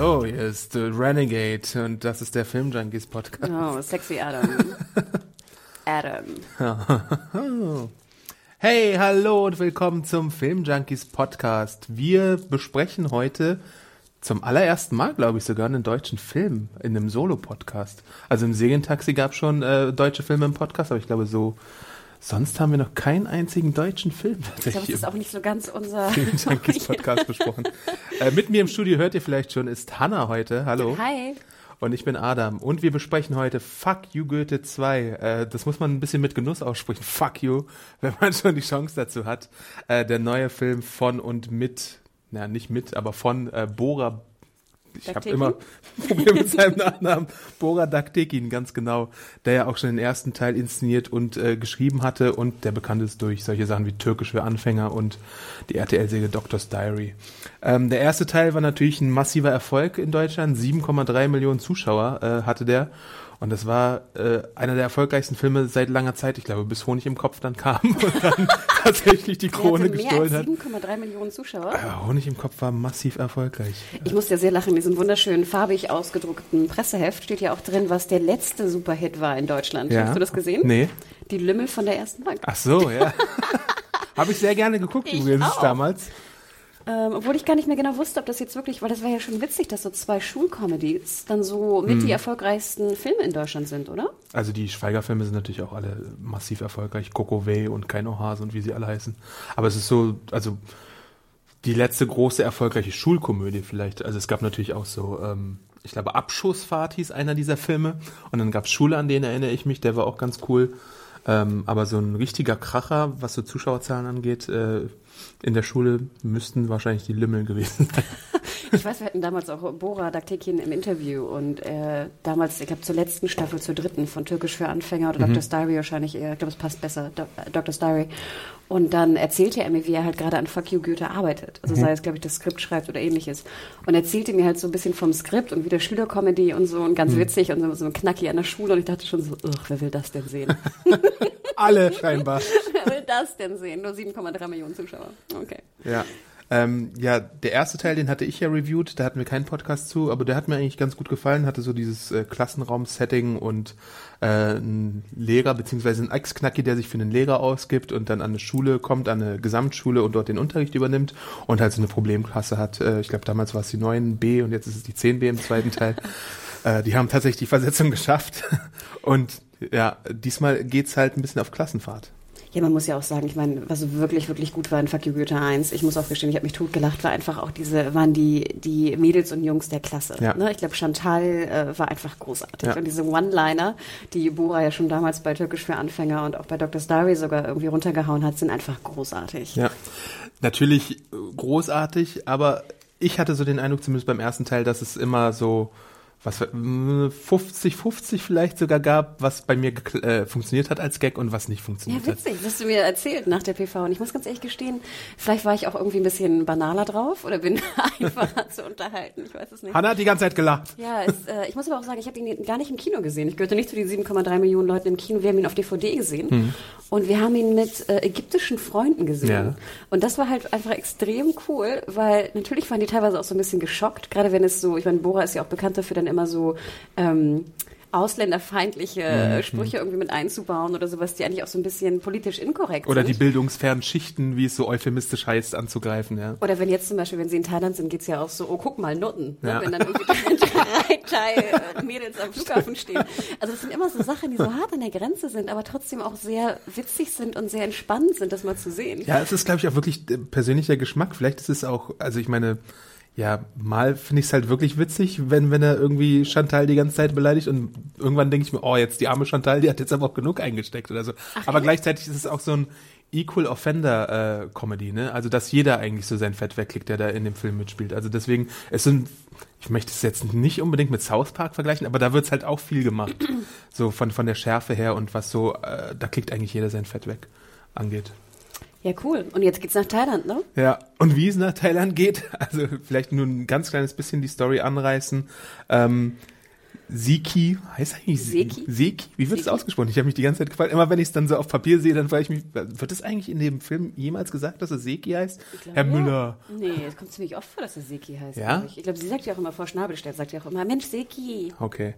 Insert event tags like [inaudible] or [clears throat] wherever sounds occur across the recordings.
Hallo, hier ist äh, Renegade und das ist der Filmjunkies Podcast. Oh, sexy Adam. [laughs] Adam. [laughs] Hey, hallo und willkommen zum Filmjunkies Podcast. Wir besprechen heute zum allerersten Mal, glaube ich, sogar einen deutschen Film in einem Solo-Podcast. Also im Serientaxi gab es schon äh, deutsche Filme im Podcast, aber ich glaube so Sonst haben wir noch keinen einzigen deutschen Film Ich glaube, das ist auch nicht so ganz unser. [laughs] [laughs] Podcast besprochen. Äh, mit mir im Studio hört ihr vielleicht schon, ist Hanna heute. Hallo. Hi. Und ich bin Adam. Und wir besprechen heute Fuck You Goethe 2. Äh, das muss man ein bisschen mit Genuss aussprechen. Fuck You, [laughs] wenn man schon die Chance dazu hat. Äh, der neue Film von und mit, na nicht mit, aber von äh, Bora ich habe immer [laughs] Probleme mit seinem Nachnamen. Bora Daktekin, ganz genau. Der ja auch schon den ersten Teil inszeniert und äh, geschrieben hatte und der bekannt ist durch solche Sachen wie Türkisch für Anfänger und die RTL-Serie Doctor's Diary. Ähm, der erste Teil war natürlich ein massiver Erfolg in Deutschland. 7,3 Millionen Zuschauer äh, hatte der. Und das war äh, einer der erfolgreichsten Filme seit langer Zeit. Ich glaube, bis Honig im Kopf dann kam [laughs] und dann [laughs] tatsächlich die Krone mehr gestohlen als hat. 7,3 Millionen Zuschauer. Ja, Honig im Kopf war massiv erfolgreich. Ich musste ja sehr lachen. In diesem wunderschönen, farbig ausgedruckten Presseheft steht ja auch drin, was der letzte Superhit war in Deutschland. Ja. Hast du das gesehen? Nee. Die Lümmel von der ersten Bank. Ach so, ja. [laughs] Habe ich sehr gerne geguckt Ich übrigens auch. damals. Ähm, obwohl ich gar nicht mehr genau wusste, ob das jetzt wirklich, weil das war ja schon witzig, dass so zwei Schulcomedies dann so mit Hm. die erfolgreichsten Filme in Deutschland sind, oder? Also die Schweiger-Filme sind natürlich auch alle massiv erfolgreich. Coco Way und Kein Ohase und wie sie alle heißen. Aber es ist so, also die letzte große erfolgreiche Schulkomödie vielleicht. Also es gab natürlich auch so, ähm, ich glaube Abschussfahrt hieß einer dieser Filme. Und dann gab es Schule, an den erinnere ich mich, der war auch ganz cool. Ähm, aber so ein richtiger Kracher, was so Zuschauerzahlen angeht, äh, in der Schule müssten wahrscheinlich die Lümmel gewesen sein. [laughs] Ich weiß, wir hatten damals auch Bora Daktekin im Interview und äh, damals, ich glaube, zur letzten Staffel, zur dritten von Türkisch für Anfänger oder Mhm. Dr. Diary wahrscheinlich eher, ich glaube, es passt besser, Do äh, Dr. Diary. Und dann erzählte er mir, wie er halt gerade an Fuck You Goethe arbeitet. Also Mhm. sei es, glaube ich, das Skript schreibt oder ähnliches. Und erzählte mir halt so ein bisschen vom Skript und wieder Schülercomedy und so und Mhm. ganz witzig und so, so knackig an der Schule. Und ich dachte schon so, ugh, wer will das denn sehen? [laughs] Alle scheinbar. [laughs] wer will das denn sehen? Nur 7,3 Millionen Zuschauer. Okay. Ja. Ähm, ja, der erste Teil, den hatte ich ja reviewed, da hatten wir keinen Podcast zu, aber der hat mir eigentlich ganz gut gefallen, hatte so dieses äh, Klassenraum-Setting und äh, ein Lehrer beziehungsweise ein Ex-Knacki, der sich für einen Lehrer ausgibt und dann an eine Schule kommt, an eine Gesamtschule und dort den Unterricht übernimmt und halt so eine Problemklasse hat. Äh, ich glaube, damals war es die 9b und jetzt ist es die 10b im zweiten Teil. [laughs] Äh, die haben tatsächlich die Versetzung geschafft [laughs] und ja, diesmal geht's halt ein bisschen auf Klassenfahrt. Ja, man muss ja auch sagen, ich meine, was wirklich, wirklich gut war in Fuck You Goethe 1, ich muss auch gestehen, ich habe mich totgelacht, war einfach auch diese, waren die, die Mädels und Jungs der Klasse. Ja. Ne? Ich glaube, Chantal äh, war einfach großartig. Ja. Und diese One-Liner, die Bora ja schon damals bei Türkisch für Anfänger und auch bei Dr. Diary sogar irgendwie runtergehauen hat, sind einfach großartig. Ja, natürlich äh, großartig, aber ich hatte so den Eindruck, zumindest beim ersten Teil, dass es immer so was 50-50 vielleicht sogar gab, was bei mir äh, funktioniert hat als Gag und was nicht Ja, funktioniert hat. witzig, das hast du mir erzählt nach der PV. Und ich muss ganz ehrlich gestehen, vielleicht war ich auch irgendwie ein bisschen banaler drauf oder bin [laughs] einfacher zu unterhalten. Ich weiß es nicht. Hanna hat die ganze Zeit gelacht. Ja, es, äh, ich muss aber auch sagen, ich habe ihn gar nicht im Kino gesehen. Ich gehörte nicht zu den 7,3 Millionen Leuten im Kino. Wir haben ihn auf DVD gesehen und wir haben ihn mit äh, ägyptischen Freunden gesehen. Ja. Und das war halt einfach extrem cool, weil natürlich waren die teilweise auch so ein bisschen geschockt, gerade wenn es so, ich meine, Bora ist ja auch bekannt dafür, dann immer so ähm, ausländerfeindliche äh, Sprüche irgendwie mit einzubauen oder sowas, die eigentlich auch so ein bisschen politisch inkorrekt Oder die sind. bildungsfernen Schichten, wie es so euphemistisch heißt, anzugreifen, ja. Oder wenn jetzt zum Beispiel, wenn sie in Thailand sind, geht's ja auch so, oh, guck mal, Nutten. Ne? Ja. Wenn dann irgendwie drei [laughs] Thai äh, Mädels am Flughafen stehen. Also das sind immer so Sachen, die so hart an der Grenze sind, aber trotzdem auch sehr witzig sind und sehr entspannend sind, das mal zu sehen. Ja, es ist, glaube ich, auch wirklich äh, persönlicher Geschmack. Vielleicht ist es auch, also ich meine, Ja, mal finde ich es halt wirklich witzig, wenn, wenn er irgendwie Chantal die ganze Zeit beleidigt und irgendwann denke ich mir, oh, jetzt die arme Chantal, die hat jetzt aber auch genug eingesteckt oder so. Ach, aber ja? gleichzeitig ist es auch so ein Equal Offender äh, Comedy, ne? Also dass jeder eigentlich so sein Fett wegklickt, der da in dem Film mitspielt. Also deswegen, es sind, ich möchte es jetzt nicht unbedingt mit South Park vergleichen, aber da wird's halt auch viel gemacht. [clears throat] so von, von der Schärfe her und was so, äh, da klickt eigentlich jeder sein Fett weg angeht. Ja, cool. Und jetzt geht's nach Thailand, ne? Ja, und wie es nach Thailand geht, [laughs] also vielleicht nur ein ganz kleines bisschen die Story anreißen. Ähm, Siki, heißt eigentlich Seki? Seki? Wie wird es ausgesprochen? Ich habe mich die ganze Zeit gefragt. Immer wenn ich es dann so auf Papier sehe, dann frage ich mich, wird es eigentlich in dem Film jemals gesagt, dass er Seki heißt? Glaub, Herr ja. Müller. Nee, es kommt ziemlich oft vor, dass er Seki heißt. Ja? Ich ich glaube, sie sagt ja auch immer vor Schnabelstedt, sagt ja auch immer, Mensch, Seki. Okay.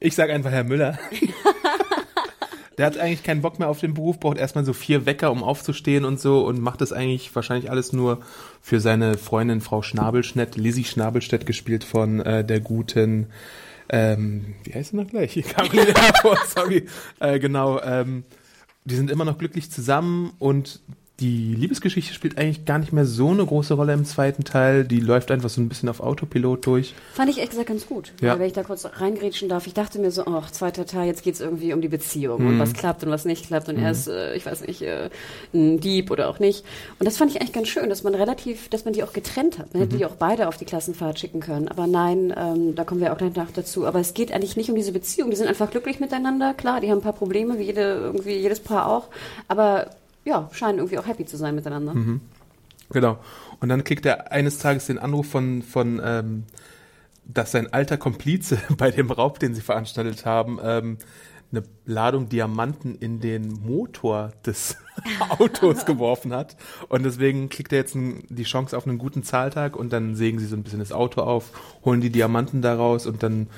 Ich sage einfach Herr Müller. [laughs] Der hat eigentlich keinen Bock mehr auf den Beruf, braucht erstmal so vier Wecker, um aufzustehen und so und macht das eigentlich wahrscheinlich alles nur für seine Freundin Frau Schnabelschnett, Lizzie Schnabelstedt, gespielt von äh, der guten, ähm, wie heißt sie noch gleich? [laughs] Caroline Herford, sorry. Äh, genau, ähm, die sind immer noch glücklich zusammen und die Liebesgeschichte spielt eigentlich gar nicht mehr so eine große Rolle im zweiten Teil. Die läuft einfach so ein bisschen auf Autopilot durch. Fand ich ehrlich gesagt ganz gut. Ja. wenn ich da kurz reingrätschen darf, ich dachte mir so, ach, zweiter Teil, jetzt geht's irgendwie um die Beziehung mhm. und was klappt und was nicht klappt und mhm. er ist, äh, ich weiß nicht, äh, ein Dieb oder auch nicht. Und das fand ich eigentlich ganz schön, dass man relativ, dass man die auch getrennt hat. Man hätte mhm. die auch beide auf die Klassenfahrt schicken können. Aber nein, ähm, da kommen wir auch gleich nach dazu. Aber es geht eigentlich nicht um diese Beziehung. Die sind einfach glücklich miteinander. Klar, die haben ein paar Probleme, wie jede, irgendwie jedes Paar auch. Aber ja, scheinen irgendwie auch happy zu sein miteinander. Mhm. Genau. Und dann kriegt er eines Tages den Anruf von, von ähm, dass sein alter Komplize [laughs] bei dem Raub, den sie veranstaltet haben, ähm, eine Ladung Diamanten in den Motor des [laughs] Autos geworfen hat. Und deswegen kriegt er jetzt ein, die Chance auf einen guten Zahltag und dann sägen sie so ein bisschen das Auto auf, holen die Diamanten daraus und dann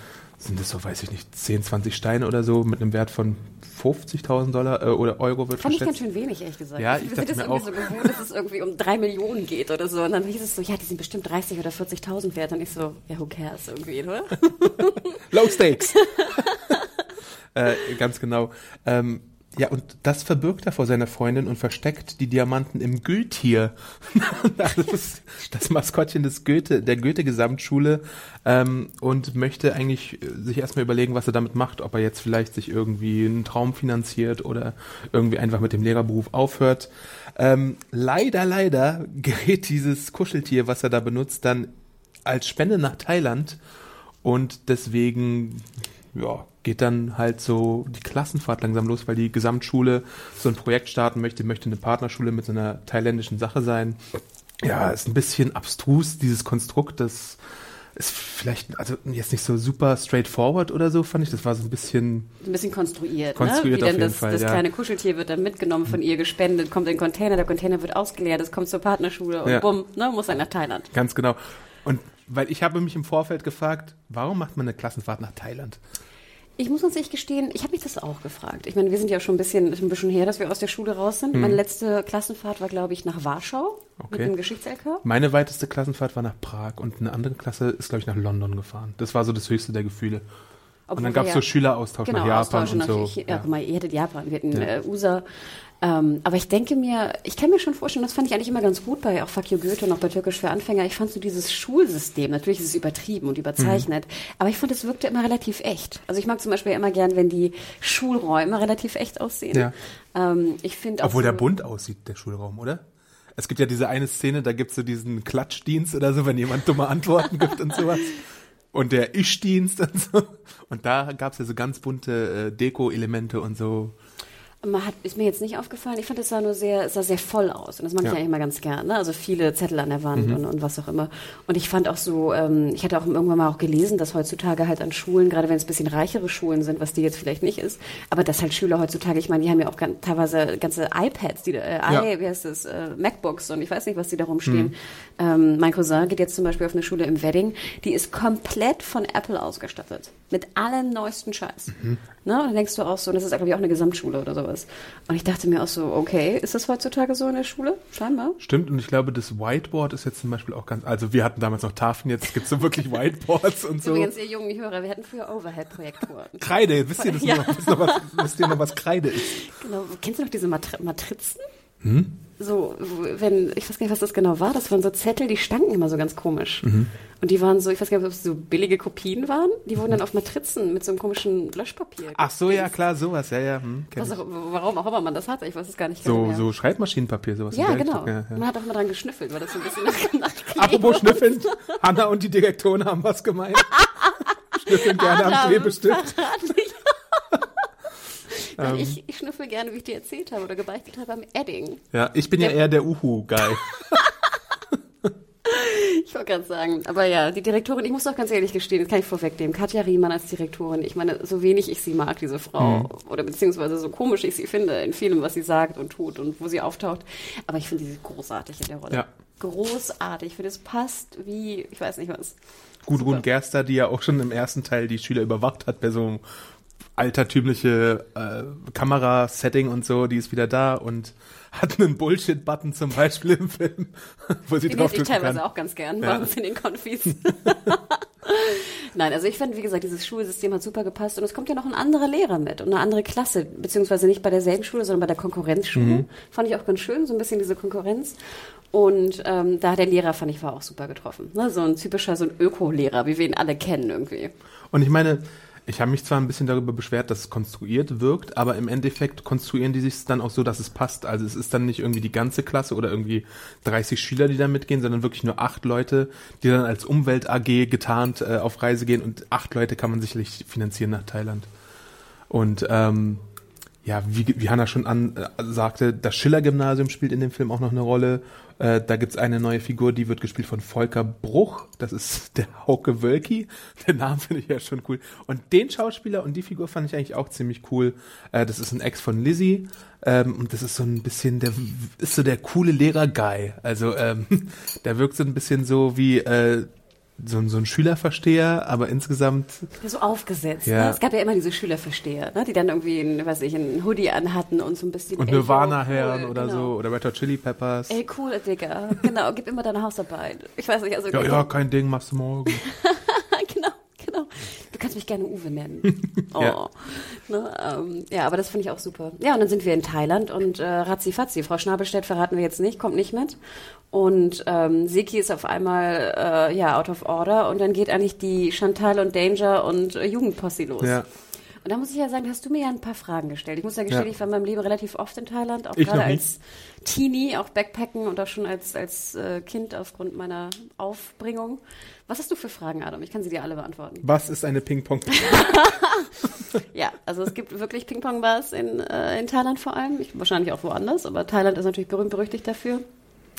sind das so, weiß ich nicht, 10, 20 Steine oder so mit einem Wert von 50.000 Dollar äh, oder Euro wird Fand geschätzt. ich ganz schön wenig, ehrlich gesagt. Ja, ich [laughs] Wir dachte mir irgendwie auch. so gewohnt, dass es irgendwie um drei Millionen geht oder so. Und dann hieß es so, ja, die sind bestimmt 30 oder 40.000 wert. Und ich so, ja, who cares irgendwie, oder? [laughs] Low Stakes. [laughs] äh, ganz genau. Ähm, ja, und das verbirgt er vor seiner Freundin und versteckt die Diamanten im Goethe. [laughs] das das Maskottchen des Goethe, der Goethe-Gesamtschule ähm, und möchte eigentlich sich erstmal überlegen, was er damit macht, ob er jetzt vielleicht sich irgendwie einen Traum finanziert oder irgendwie einfach mit dem Lehrerberuf aufhört. Ähm, leider, leider gerät dieses Kuscheltier, was er da benutzt, dann als Spende nach Thailand und deswegen ja, geht dann halt so die Klassenfahrt langsam los, weil die Gesamtschule so ein Projekt starten möchte, möchte eine Partnerschule mit so einer thailändischen Sache sein. Ja, ist ein bisschen abstrus, dieses Konstrukt, das ist vielleicht, also jetzt nicht so super straightforward oder so, fand ich. Das war so ein bisschen. Ein bisschen konstruiert, konstruiert ne? Wie auf denn das, Fall, das ja. kleine Kuscheltier wird dann mitgenommen von ihr, gespendet, kommt in den Container, der Container wird ausgeleert, es kommt zur Partnerschule und Ja. bumm, ne, muss dann nach Thailand. Ganz genau. Und weil ich habe mich im Vorfeld gefragt, warum macht man eine Klassenfahrt nach Thailand? Ich muss uns ehrlich gestehen, ich habe mich das auch gefragt. Ich meine, wir sind ja schon ein bisschen, ein bisschen her, dass wir aus der Schule raus sind. Meine letzte Klassenfahrt war, glaube ich, nach Warschau mit Okay. dem Geschichts-LK. Meine weiteste Klassenfahrt war nach Prag und eine andere Klasse ist, glaube ich, nach London gefahren. Das war so das höchste der Gefühle. und Obwohl dann gab es wir so ja- Schüleraustausch genau, nach Japan Austausch und so. nach, ja, guck mal, ihr hättet Japan, wir hatten Ja. äh, USA. Ähm, aber ich denke mir, ich kann mir schon vorstellen, das fand ich eigentlich immer ganz gut bei auch Fuck You Goethe und auch bei Türkisch für Anfänger. Ich fand so dieses Schulsystem, natürlich ist es übertrieben und überzeichnet, Mhm. aber ich fand, es wirkte immer relativ echt. Also ich mag zum Beispiel immer gern, wenn die Schulräume relativ echt aussehen. Ja. Ähm, ich finde auch Obwohl so, der bunt aussieht, der Schulraum, oder? Es gibt ja diese eine Szene, da gibt's so diesen Klatschdienst oder so, wenn jemand dumme Antworten gibt und sowas. Und der Ich-Dienst und so. Und da gab's ja so ganz bunte äh, Deko-Elemente und so. Man hat, ist mir jetzt nicht aufgefallen. Ich fand, es sah nur sehr, sah sehr voll aus. Und das mag Ja. ich eigentlich mal ganz gern. Ne? Also viele Zettel an der Wand und, und was auch immer. Und ich fand auch so, ähm, ich hatte auch irgendwann mal auch gelesen, dass heutzutage halt an Schulen, gerade wenn es ein bisschen reichere Schulen sind, was die jetzt vielleicht nicht ist, aber dass halt Schüler heutzutage, ich meine, die haben ja auch gan- teilweise ganze iPads, die, äh, Ja. i, wie heißt das, äh, MacBooks und ich weiß nicht, was die da rumstehen. Ähm, mein Cousin geht jetzt zum Beispiel auf eine Schule im Wedding, die ist komplett von Apple ausgestattet. Mit allem neuesten Scheiß. Ne? Und dann denkst du auch so, und das ist, ich, auch eine Gesamtschule oder sowas. Und ich dachte mir auch so, okay, ist das heutzutage so in der Schule? Scheinbar. Stimmt, und ich glaube, das Whiteboard ist jetzt zum Beispiel auch ganz, also wir hatten damals noch Tafeln, jetzt gibt's so wirklich Whiteboards und so. Übrigens, ihr jungen Hörer, wir hatten früher Overhead-Projektoren. Kreide, wisst ihr, das Ja. noch, wisst, noch was, wisst ihr noch, was Kreide ist? genau. Kennst du noch diese Matri Matrizen? Hm? So, wenn, ich weiß gar nicht, was das genau war, das waren so Zettel, die stanken immer so ganz komisch. Mhm. Und die waren so, ich weiß gar nicht, ob es so billige Kopien waren, die wurden dann auf Matrizen mit so einem komischen Löschpapier. Ach so, ja, klar, sowas, ja, ja. Hm, Was auch, warum auch immer man das hatte, ich weiß es gar nicht genau so, mehr. so Schreibmaschinenpapier, sowas. Ja, genau. Ja, ja. Man hat auch mal dran geschnüffelt, weil das so ein bisschen nach, nach [laughs] Apropos Schnüffeln, Hanna und die Direktoren haben was gemeint. [laughs] Schnüffeln gerne am Adam, Klebestift. [laughs] Nein, Ähm. ich, ich schnüffel gerne, wie ich dir erzählt habe oder gebeichtet habe, am Edding. Ja, ich bin ja eher der Uhu-Guy. [laughs] Ich wollte gerade sagen, aber ja, die Direktorin, ich muss doch ganz ehrlich gestehen, das kann ich vorwegnehmen, Katja Riemann als Direktorin, ich meine, so wenig ich sie mag, diese Frau, oder beziehungsweise so komisch ich sie finde in vielem, was sie sagt und tut und wo sie auftaucht, aber ich finde sie großartig in der Rolle. Ja. Großartig, ich finde, es passt wie, ich weiß nicht was. Gudrun. Gerster, die ja auch schon im ersten Teil die Schüler überwacht hat, bei so altertümliche äh, Kamerasetting und so, die ist wieder da und hat einen Bullshit-Button zum Beispiel im Film, [laughs] wo sie Den drauf hätte ich teilweise kann. auch ganz gern Ja. bei uns in den Konfis. [laughs] Nein, also ich fand, wie gesagt, dieses Schulsystem hat super gepasst und es kommt ja noch ein anderer Lehrer mit und eine andere Klasse, beziehungsweise nicht bei derselben Schule, sondern bei der Konkurrenzschule. Mhm. Fand ich auch ganz schön, so ein bisschen diese Konkurrenz. Und ähm, da der Lehrer, fand ich, war auch super getroffen. Ne? So ein typischer, so ein Öko-Lehrer, wie wir ihn alle kennen irgendwie. Und ich meine, ich habe mich zwar ein bisschen darüber beschwert, dass es konstruiert wirkt, aber im Endeffekt konstruieren die sich dann auch so, dass es passt. Also es ist dann nicht irgendwie die ganze Klasse oder irgendwie 30 Schüler, die da mitgehen, sondern wirklich nur acht Leute, die dann als Umwelt AG getarnt äh, auf Reise gehen und acht Leute kann man sicherlich finanzieren nach Thailand. Und ähm, ja, wie, wie Hanna schon an, äh, sagte, das Schiller-Gymnasium spielt in dem Film auch noch eine Rolle. Äh, da gibt's eine neue Figur, die wird gespielt von Volker Bruch. Das ist [laughs] der Hauke Wölki. Den Namen finde ich ja schon cool. Und den Schauspieler und die Figur fand ich eigentlich auch ziemlich cool. Äh, das ist ein Ex von Lizzie. Ähm, und das ist so ein bisschen, der ist so der coole Lehrer-Guy. Also ähm, [laughs] der wirkt so ein bisschen so wie äh, so, ein- so ein Schülerversteher, aber insgesamt So aufgesetzt. Ja. Ne? Es gab ja immer diese Schülerversteher, ne? die dann irgendwie, ein, weiß ich, einen Hoodie anhatten und so ein bisschen. und Nirvana-Herren cool, oder genau. so oder Red Hot Chili Peppers. Ey, cool, Digga. Genau, gib immer deine Hausarbeit. Ich weiß nicht, also. Ja, ja, kein Ding, machst du morgen. [laughs] Du kannst mich gerne Uwe nennen. [laughs] Oh. Ja. Ne, ähm, ja, aber das finde ich auch super. Ja, und dann sind wir in Thailand und äh, Ratzi Fatzi, Frau Schnabelstedt verraten wir jetzt nicht, kommt nicht mit. Und ähm, Siki ist auf einmal äh, ja out of order und dann geht eigentlich die Chantal und Danger und äh, Jugendposse los. Ja. Und da muss ich ja sagen, hast du mir ja ein paar Fragen gestellt. Ich muss ja gestehen, Ja. ich war in meinem Leben relativ oft in Thailand, auch Ich gerade als Teenie, auch Backpacken und auch schon als, als äh, Kind aufgrund meiner Aufbringung. Was hast du für Fragen, Adam? Ich kann sie dir alle beantworten. Was ist eine Ping-Pong? [laughs] Ja, also es gibt wirklich Ping-Pong-Bars in, äh, in Thailand vor allem. Ich, wahrscheinlich auch woanders, aber Thailand ist natürlich berühmt berüchtigt dafür.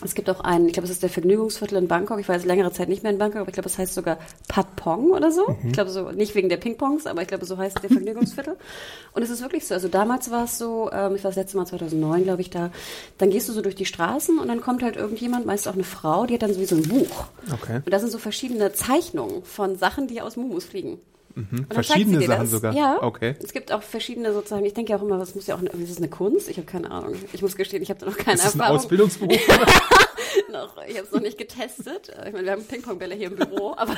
Es gibt auch einen, ich glaube, es ist der Vergnügungsviertel in Bangkok. Ich war jetzt längere Zeit nicht mehr in Bangkok, aber ich glaube, es heißt sogar Pat Pong oder so. Ich glaube so, nicht wegen der Ping-Pongs, aber ich glaube, so heißt der Vergnügungsviertel. [laughs] Und es ist wirklich so. Also damals war es so, ähm, ich war das letzte Mal 2009, glaube ich, da. Dann gehst du so durch die Straßen und dann kommt halt irgendjemand, meist auch eine Frau, die hat dann so wie so ein Buch. Okay. Und da sind so verschiedene Zeichnungen von Sachen, die aus Mumus fliegen. Mhm. Verschiedene Sachen sogar? Ja. Okay. Es gibt auch verschiedene sozusagen, ich denke ja auch immer, was muss ja auch, ist das eine Kunst? Ich habe keine Ahnung. Ich muss gestehen, ich habe da noch keine Ist das ein Erfahrung. Ausbildungsberuf? [laughs] noch. Ich habe es noch nicht getestet. Ich meine, wir haben Ping-Pong-Bälle hier im Büro, [laughs] aber [laughs]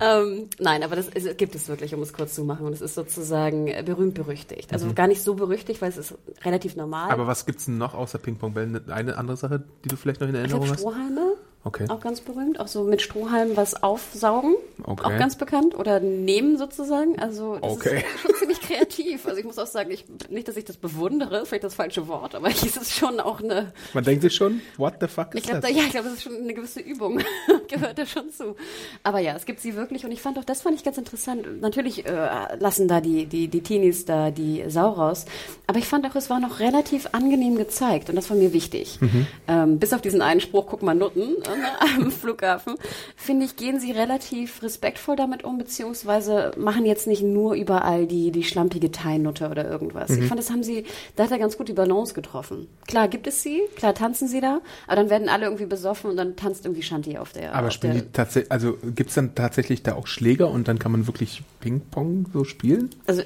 ähm, nein, aber das ist, gibt es wirklich, um es kurz zu machen. Und es ist sozusagen äh, berühmt berüchtigt. Also gar nicht so berüchtigt, weil es ist relativ normal. Mhm. Aber was gibt's denn noch außer Ping-Pong-Bällen? Eine andere Sache, die du vielleicht noch in ich Erinnerung habe hast? Strohhalme. Okay. Auch ganz berühmt. Auch so mit Strohhalmen was aufsaugen. Okay. Auch ganz bekannt. Oder nehmen sozusagen. Also das Okay. ist [laughs] schon ziemlich kreativ. Also ich muss auch sagen, ich, nicht, dass ich das bewundere, vielleicht das falsche Wort, aber [laughs] es ist schon auch eine, Man denkt sich schon, what the fuck ich ist glaube, da, das? ja, ich glaube, das ist schon eine gewisse Übung. [laughs] Gehört da schon zu. Aber ja, es gibt sie wirklich und ich fand auch, das fand ich ganz interessant. Natürlich äh, lassen da die, die, die Teenies da die Sau raus. Aber ich fand auch, es war noch relativ angenehm gezeigt und das war mir wichtig. Ähm, bis auf diesen einen Spruch, guck mal Nutten äh, [laughs] am Flughafen, finde ich, gehen sie relativ respektvoll damit um, beziehungsweise machen jetzt nicht nur überall die, die schlampige Thai-Nutte oder irgendwas. Ich fand, das haben sie, da hat er ganz gut die Balance getroffen. Klar gibt es sie, klar tanzen sie da, aber dann werden alle irgendwie besoffen und dann tanzt irgendwie Shanti auf der. Aber auf spielen der, die tatsächlich, also gibt's dann tatsächlich da auch Schläger und dann kann man wirklich Ping-Pong so spielen? Also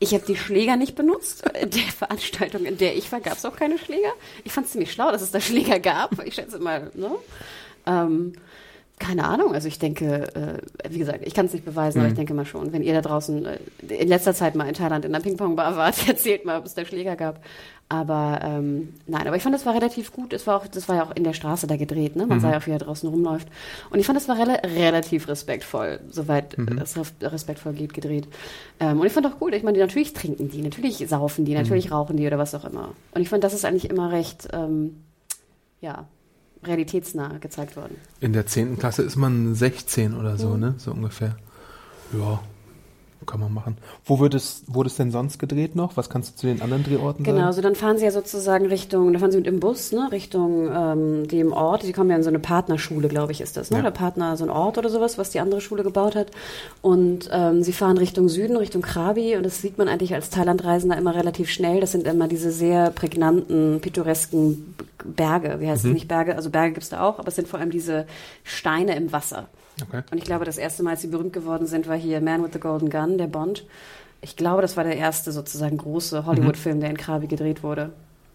ich habe die Schläger nicht benutzt. In der [laughs] Veranstaltung, in der ich war, gab es auch keine Schläger. Ich fand es ziemlich schlau, dass es da Schläger gab. Ich schätze mal, ne? Ähm, Keine Ahnung, also ich denke, äh, wie gesagt, ich kann es nicht beweisen, Mhm. aber ich denke mal schon, wenn ihr da draußen äh, in letzter Zeit mal in Thailand in einer Ping-Pong-Bar wart, [laughs] erzählt mal, ob es da Schläger gab. Aber ähm, nein, aber ich fand, das war relativ gut. Es war auch, das war ja auch in der Straße da gedreht, ne? Mhm. Man sah ja auch, wie er draußen rumläuft. Und ich fand, das war rela relativ respektvoll, soweit Mhm. es res- respektvoll geht, gedreht. Ähm, und ich fand auch gut, ich meine, natürlich trinken die, natürlich saufen die, Mhm. natürlich rauchen die oder was auch immer. Und ich fand, das ist eigentlich immer recht, ähm, ja, realitätsnah gezeigt worden. In der 10. Klasse ist man 16 oder so, Mhm. ne? So ungefähr. Ja, kann man machen. Wo wird es, wurde es denn sonst gedreht noch? Was kannst du zu den anderen Drehorten Genau, sagen? so dann fahren sie ja sozusagen Richtung, da fahren sie mit dem Bus, ne, Richtung ähm, dem Ort. Sie kommen ja in so eine Partnerschule, glaube ich, ist das, ne? Ja. Der Partner, so ein Ort oder sowas, was die andere Schule gebaut hat. Und ähm, sie fahren Richtung Süden, Richtung Krabi. Und das sieht man eigentlich als Thailandreisender immer relativ schnell. Das sind immer diese sehr prägnanten, pittoresken Berge. Wie heißt es nicht Berge? Also Berge gibt's da auch, aber es sind vor allem diese Steine im Wasser. Okay. Und ich glaube, das erste Mal, als sie berühmt geworden sind, war hier Man with the Golden Gun, der Bond. Ich glaube, das war der erste sozusagen große Hollywood-Film, der in Krabi gedreht wurde.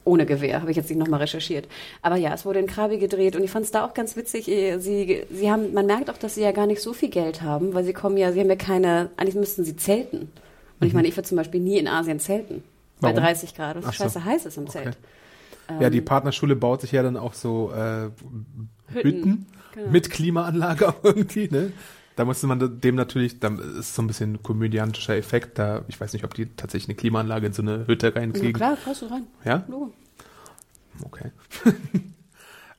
Ohne Gewehr, habe ich jetzt nicht nochmal recherchiert. Aber ja, es wurde in Krabi gedreht und ich fand es da auch ganz witzig. eh, Sie, sie haben, man merkt auch, dass sie ja gar nicht so viel Geld haben, weil sie kommen ja, sie haben ja keine, eigentlich müssten sie zelten. Und ich meine, ich würde zum Beispiel nie in Asien zelten. Bei Warum? 30 Grad, was so. scheiße heiß ist im Okay. Zelt. Ja, die Partnerschule baut sich ja dann auch so äh, Hütten, Genau. mit Klimaanlage [laughs] irgendwie, ne? Da musste man dem natürlich, da ist so ein bisschen komödiantischer Effekt, da, ich weiß nicht, ob die tatsächlich eine Klimaanlage in so eine Hütte Ja, reinkriegen. klar, passt du rein. Ja? Logo. Okay. [laughs]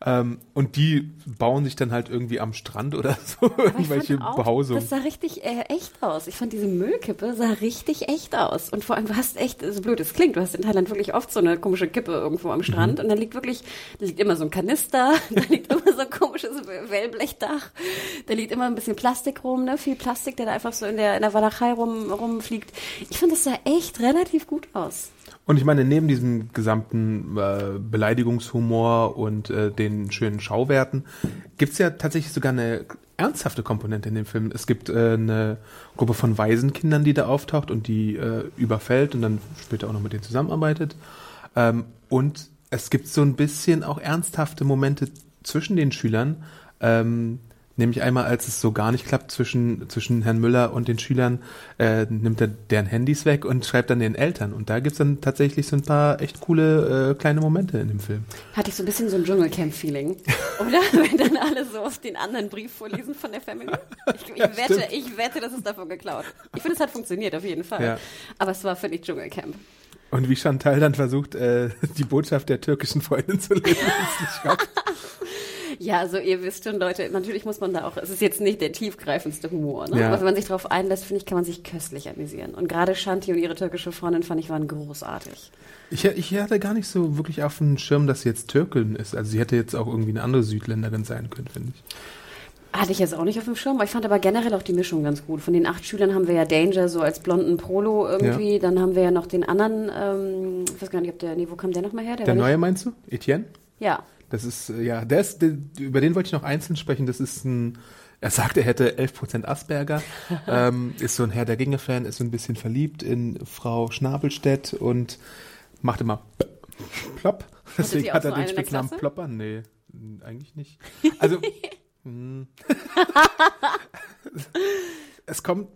ähm, und die bauen sich dann halt irgendwie am Strand oder [laughs] so Aber irgendwelche auch, Behausungen. Das sah richtig äh, echt aus. Ich fand diese Müllkippe sah richtig echt aus. Und vor allem, du hast echt, so blöd es klingt, du hast in Thailand wirklich oft so eine komische Kippe irgendwo am Strand und da liegt wirklich, da liegt immer so ein Kanister, [laughs] da liegt immer so ein komisches Wellblechdach, da liegt immer ein bisschen Plastik rum, ne? viel Plastik, der da einfach so in der, in der Walachei rum, rumfliegt. Ich fand, das sah echt relativ gut aus. Und ich meine, neben diesem gesamten äh, Beleidigungshumor und äh, den schönen Schauwerten gibt's ja tatsächlich sogar eine ernsthafte Komponente in dem Film. Es gibt äh, eine Gruppe von Waisenkindern, die da auftaucht und die äh, überfällt und dann später auch noch mit denen zusammenarbeitet. Ähm, und es gibt so ein bisschen auch ernsthafte Momente zwischen den Schülern. Ähm, Nämlich einmal, als es so gar nicht klappt zwischen, zwischen Herrn Müller und den Schülern, äh, nimmt er deren Handys weg und schreibt dann den Eltern. Und da gibt's dann tatsächlich so ein paar echt coole äh, kleine Momente in dem Film. Hatte ich so ein bisschen so ein Dschungelcamp-Feeling. [laughs] Oder? Wenn dann alle so auf den anderen Brief vorlesen von der Family. Ich, ich, wette, stimmt. ich wette, das ist davon geklaut. Ich finde, es hat funktioniert, auf jeden Fall. Ja. Aber es war, ich, Dschungelcamp. Und wie Chantal dann versucht, äh, die Botschaft der türkischen Freundin zu lesen, ist nicht. [laughs] Ja, also ihr wisst schon, Leute, natürlich muss man da auch, es ist jetzt nicht der tiefgreifendste Humor, ne? Ja. aber wenn man sich darauf einlässt, finde ich, kann man sich köstlich amüsieren. Und gerade Shanti und ihre türkische Freundin, fand ich, waren großartig. Ich, ich hatte gar nicht so wirklich auf dem Schirm, dass sie jetzt Türkin ist. Also sie hätte jetzt auch irgendwie eine andere Südländerin sein können, finde ich. Hatte ich jetzt auch nicht auf dem Schirm, ich fand aber generell auch die Mischung ganz gut. Von den acht Schülern haben wir ja Danger so als blonden Polo irgendwie, dann haben wir ja noch den anderen, ähm, ich weiß gar nicht, ob der, nee, wo kam der nochmal her? Der nicht- neue meinst du? Etienne? Ja, Das ist, äh, ja, der ist, der, über den wollte ich noch einzeln sprechen. Das ist ein, er sagt, er hätte 11% Asperger, [laughs] ähm, ist so ein Herr der Ringe-Fan, ist so ein bisschen verliebt in Frau Schnabelstedt und macht immer plopp. Deswegen hat er so den Spitznamen? Plopper. Nee, eigentlich nicht. [laughs] Also, hm. es kommt,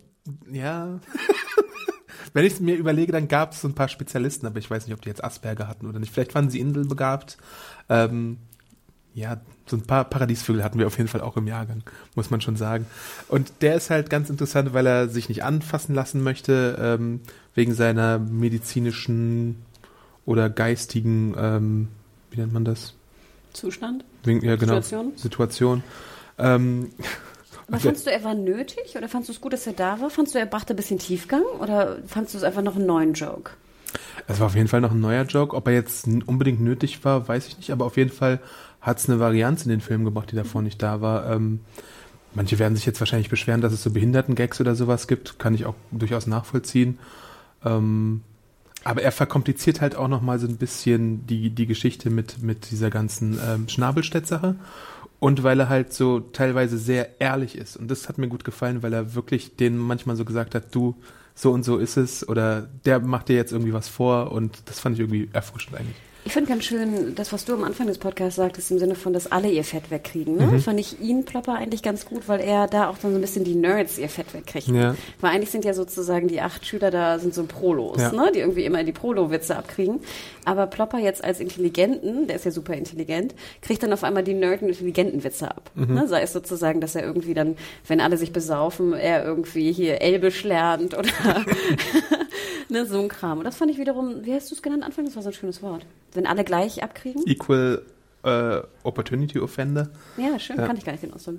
ja. [laughs] Wenn ich es mir überlege, dann gab es so ein paar Spezialisten, aber ich weiß nicht, ob die jetzt Asperger hatten oder nicht. Vielleicht waren sie indelbegabt. Ähm, ja, so ein paar Paradiesvögel hatten wir auf jeden Fall auch im Jahrgang, muss man schon sagen. Und der ist halt ganz interessant, weil er sich nicht anfassen lassen möchte, ähm, wegen seiner medizinischen oder geistigen, ähm, wie nennt man das? Zustand. Wegen, ja, genau. Situation? Situation. Ähm, Aber fandst du, er war nötig oder fandst du es gut, dass er da war? Fandst du, er brachte ein bisschen Tiefgang oder fandst du es einfach noch einen neuen Joke? Es war auf jeden Fall noch ein neuer Joke. Ob er jetzt unbedingt nötig war, weiß ich nicht. Aber auf jeden Fall hat es eine Varianz in den Film gebracht, die davor nicht da war. Ähm, manche werden sich jetzt wahrscheinlich beschweren, dass es so Behindertengags oder sowas gibt. Kann ich auch durchaus nachvollziehen. Ähm, aber er verkompliziert halt auch noch mal so ein bisschen die, die Geschichte mit, mit dieser ganzen ähm, Schnabelstedt-Sache. Und weil er halt so teilweise sehr ehrlich ist. Und das hat mir gut gefallen, weil er wirklich denen manchmal so gesagt hat, du, so und so ist es. Oder der macht dir jetzt irgendwie was vor. Und das fand ich irgendwie erfrischend eigentlich. Ich finde ganz schön, das, was du am Anfang des Podcasts sagtest, im Sinne von, dass alle ihr Fett wegkriegen. Ne? Mhm. Fand ich ihn, Plopper, eigentlich ganz gut, weil er da auch dann so ein bisschen die Nerds ihr Fett wegkriegen. Ja. Weil eigentlich sind ja sozusagen die acht Schüler da, sind so Prolos, Ja. ne? die irgendwie immer die Prolo-Witze abkriegen. Aber Plopper jetzt als Intelligenten, der ist ja super intelligent, kriegt dann auf einmal die Nerd- und intelligenten Witze ab. Mhm. Ne? Sei es sozusagen, dass er irgendwie dann, wenn alle sich besaufen, er irgendwie hier Elbisch lernt oder [laughs] ne, so ein Kram. Und das fand ich wiederum, wie hast du es genannt Anfang? Das war so ein schönes Wort. Wenn alle gleich abkriegen? Equal äh, Opportunity Offender. Ja, schön, Ja. kann ich gar nicht den Ausdruck.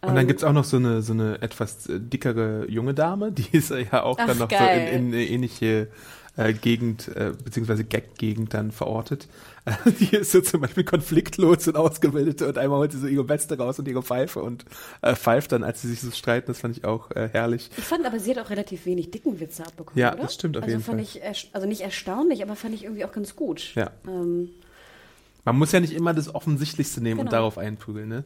Und dann gibt's auch noch so eine, so eine etwas äh, dickere junge Dame, [laughs] die ist ja auch Ach, dann noch geil. so in, in eine ähnliche äh, Gegend, äh, beziehungsweise Gag-Gegend dann verortet. Äh, [laughs] die ist so zum Beispiel konfliktlos und ausgebildet und einmal holt sie so ihre Weste raus und ihre Pfeife und äh, pfeift dann, als sie sich so streiten. Das fand ich auch äh, herrlich. Ich fand aber, sie hat auch relativ wenig dicken Witze abbekommen, Ja, oder? das stimmt auf also jeden fand Fall. Ich, also nicht erstaunlich, aber fand ich irgendwie auch ganz gut. Ja. Ähm, Man muss ja nicht immer das Offensichtlichste nehmen und Genau. darauf einprügeln, ne?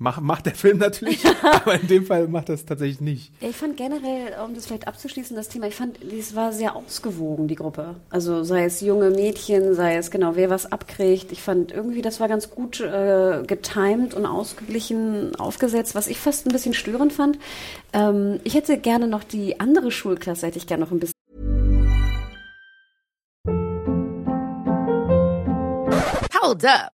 Äh, macht, macht der Film natürlich, [laughs] aber in dem Fall macht das tatsächlich nicht. ja, ich fand generell, um das vielleicht abzuschließen, das Thema, ich fand, es war sehr ausgewogen, die Gruppe. Also sei es junge Mädchen, sei es genau, wer was abkriegt. Ich fand irgendwie, das war ganz gut äh, getimed und ausgeglichen aufgesetzt, was ich fast ein bisschen störend fand. Ähm, ich hätte gerne noch die andere Schulklasse, hätte ich gerne noch ein bisschen Hold up.